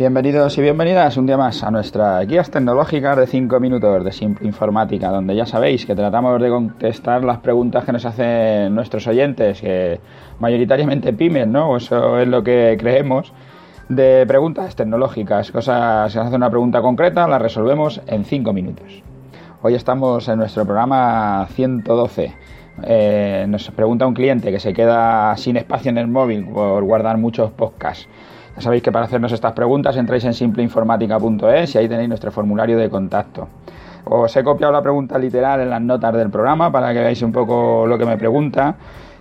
Bienvenidos y bienvenidas un día más a nuestra guías tecnológicas de 5 minutos de Simple Informática, donde ya sabéis que tratamos de contestar las preguntas que nos hacen nuestros oyentes, que mayoritariamente pymes, ¿no? Eso es lo que creemos, de preguntas tecnológicas, cosas, se hace una pregunta concreta, la resolvemos en 5 minutos. Hoy estamos en nuestro programa 112. Eh, nos pregunta un cliente que se queda sin espacio en el móvil por guardar muchos podcasts sabéis que para hacernos estas preguntas entráis en simpleinformática.es y ahí tenéis nuestro formulario de contacto. Os he copiado la pregunta literal en las notas del programa para que veáis un poco lo que me pregunta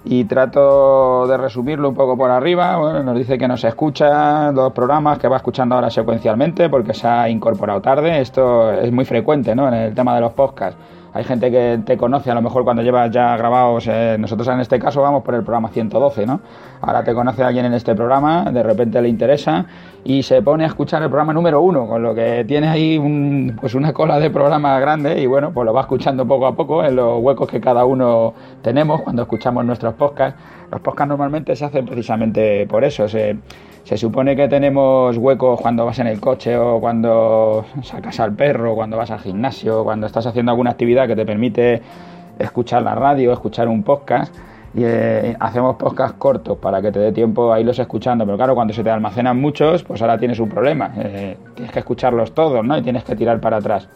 y trato de resumirlo un poco por arriba. Nos dice que nos escucha los programas que va escuchando ahora secuencialmente porque se ha incorporado tarde. Esto es muy frecuente ¿no? en el tema de los podcasts hay gente que te conoce a lo mejor cuando llevas ya grabados, eh, nosotros en este caso vamos por el programa 112, ¿no? Ahora te conoce alguien en este programa, de repente le interesa y se pone a escuchar el programa número uno, con lo que tiene ahí pues una cola de programa grande y bueno, pues lo va escuchando poco a poco en los huecos que cada uno tenemos cuando escuchamos nuestros podcasts. Los podcasts normalmente se hacen precisamente por eso, se supone que tenemos huecos cuando vas en el coche o cuando sacas al perro, cuando vas al gimnasio, cuando estás haciendo alguna actividad que te permite escuchar la radio, escuchar un podcast. Y eh, hacemos podcast cortos para que te dé tiempo a irlos escuchando. Pero claro, cuando se te almacenan muchos, pues ahora tienes un problema. Eh, tienes que escucharlos todos, ¿no? Y tienes que tirar para atrás.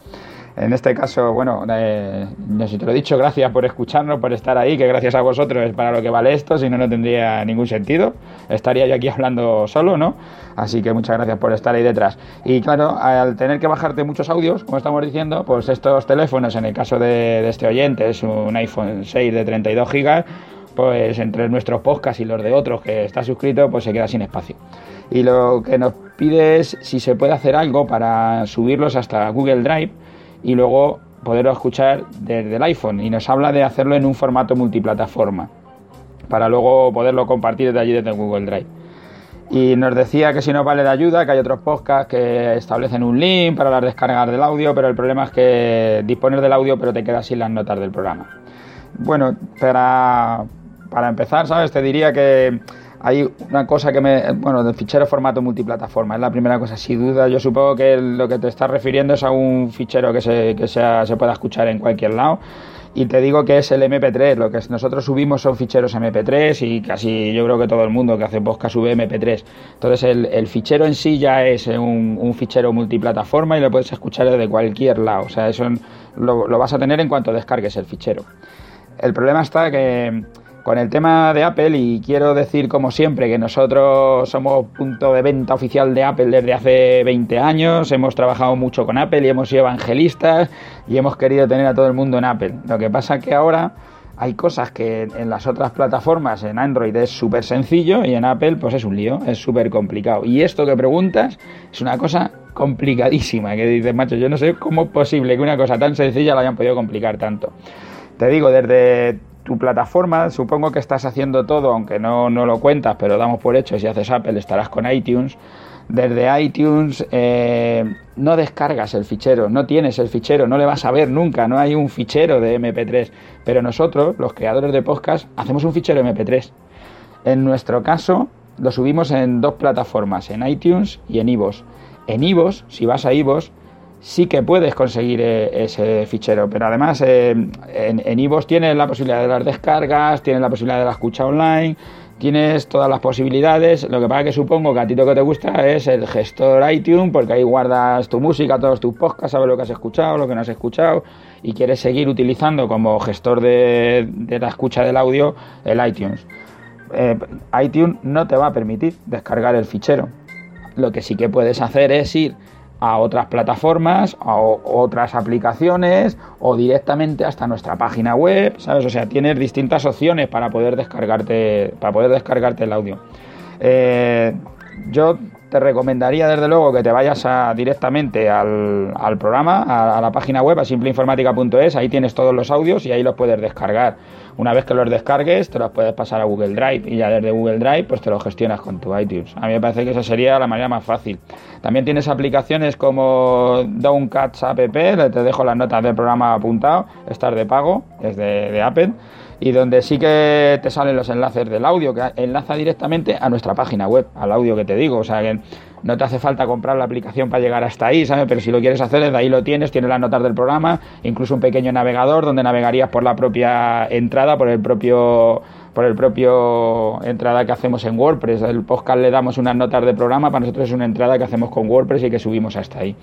En este caso, bueno, eh, si te lo he dicho, gracias por escucharnos, por estar ahí, que gracias a vosotros es para lo que vale esto, si no, no tendría ningún sentido. Estaría yo aquí hablando solo, ¿no? Así que muchas gracias por estar ahí detrás. Y claro, al tener que bajarte muchos audios, como estamos diciendo, pues estos teléfonos, en el caso de, este oyente, es un iPhone 6 de 32 GB, pues entre nuestros podcasts y los de otros que está suscrito, pues se queda sin espacio. Y lo que nos pide es si se puede hacer algo para subirlos hasta Google Drive y luego poderlo escuchar desde el iPhone. Y nos habla de hacerlo en un formato multiplataforma para luego poderlo compartir desde allí desde Google Drive. Y nos decía que si no vale de ayuda, que hay otros podcasts que establecen un link para las descargas del audio, pero el problema es que dispones del audio pero te quedas sin las notas del programa. Bueno, para, para empezar, ¿sabes? Te diría que hay una cosa que me. Bueno, del fichero formato multiplataforma, es la primera cosa, sin duda. Yo supongo que lo que te estás refiriendo es a un fichero que se, que se pueda escuchar en cualquier lado. Y te digo que es el MP3, lo que nosotros subimos son ficheros MP3 y casi yo creo que todo el mundo que hace podcast sube MP3. Entonces el, fichero en sí ya es un, fichero multiplataforma y lo puedes escuchar desde cualquier lado. O sea, eso lo vas a tener en cuanto descargues el fichero. El problema está que con el tema de Apple y quiero decir como siempre que nosotros somos punto de venta oficial de Apple desde hace 20 años, hemos trabajado mucho con Apple y hemos sido evangelistas y hemos querido tener a todo el mundo en Apple. Lo que pasa que ahora hay cosas que en las otras plataformas, en Android es súper sencillo y en Apple pues es un lío, es súper complicado. Y esto que preguntas es una cosa complicadísima, que dices, macho, yo no sé cómo es posible que una cosa tan sencilla la hayan podido complicar tanto. Te digo, desde tu plataforma, supongo que estás haciendo todo, aunque no, no lo cuentas, pero damos por hecho, si haces Apple estarás con iTunes. Desde iTunes eh, no descargas el fichero, no tienes el fichero, no le vas a ver nunca, no hay un fichero de MP3. Pero nosotros, los creadores de podcast, hacemos un fichero MP3. En nuestro caso, lo subimos en dos plataformas, en iTunes y en iVoox. En iVoox, si vas a iVoox, sí que puedes conseguir eh, ese fichero. Pero además eh, en, iVoox tienes la posibilidad de las descargas, tienes la posibilidad de la escucha online, tienes todas las posibilidades. Lo que pasa que supongo que a ti lo que te gusta es el gestor iTunes, porque ahí guardas tu música, todos tus podcasts, sabes lo que has escuchado, lo que no has escuchado, y quieres seguir utilizando como gestor de, la escucha del audio el iTunes. Eh, iTunes no te va a permitir descargar el fichero. Lo que sí que puedes hacer es ir a otras plataformas, a otras aplicaciones o directamente hasta nuestra página web, ¿sabes? O sea, tienes distintas opciones para poder descargarte, para poder descargarte el audio. Eh, yo te recomendaría desde luego que te vayas directamente al, programa, a, la página web, a simpleinformática.es, ahí tienes todos los audios y ahí los puedes descargar. Una vez que los descargues, te los puedes pasar a Google Drive y ya desde Google Drive pues te los gestionas con tu iTunes. A mí me parece que esa sería la manera más fácil. También tienes aplicaciones como Downcats App, te dejo las notas del programa apuntado, estar de pago, es de Apple y donde sí que te salen los enlaces del audio, que enlaza directamente a nuestra página web, al audio que te digo, o sea que no te hace falta comprar la aplicación para llegar hasta ahí, ¿sabes? Pero si lo quieres hacer, desde ahí lo tienes, tienes las notas del programa, incluso un pequeño navegador donde navegarías por la propia entrada, por el propio por el propio entrada que hacemos en WordPress. El podcast le damos unas notas de programa, para nosotros es una entrada que hacemos con WordPress y que subimos hasta ahí.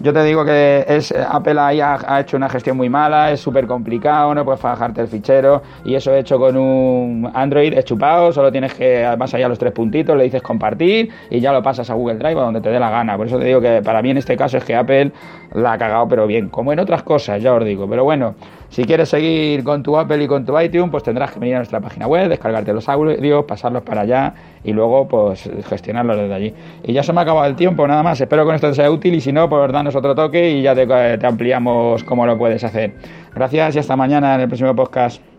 Yo te digo que es Apple ahí ha, hecho una gestión muy mala, es súper complicado, no puedes bajarte el fichero y eso hecho con un Android es chupado, solo tienes que, además allá los tres puntitos, le dices compartir y ya lo pasas a Google Drive a donde te dé la gana. Por eso te digo que para mí en este caso es que Apple la ha cagado pero bien, como en otras cosas, ya os digo. Pero bueno, si quieres seguir con tu Apple y con tu iTunes, pues tendrás que venir a nuestra página web, descargarte los audios, pasarlos para allá y luego pues gestionarlos desde allí. Y ya se me ha acabado el tiempo, nada más. Espero que esto te sea útil y si no, pues danos otro toque y ya te, te ampliamos cómo lo puedes hacer. Gracias y hasta mañana en el próximo podcast.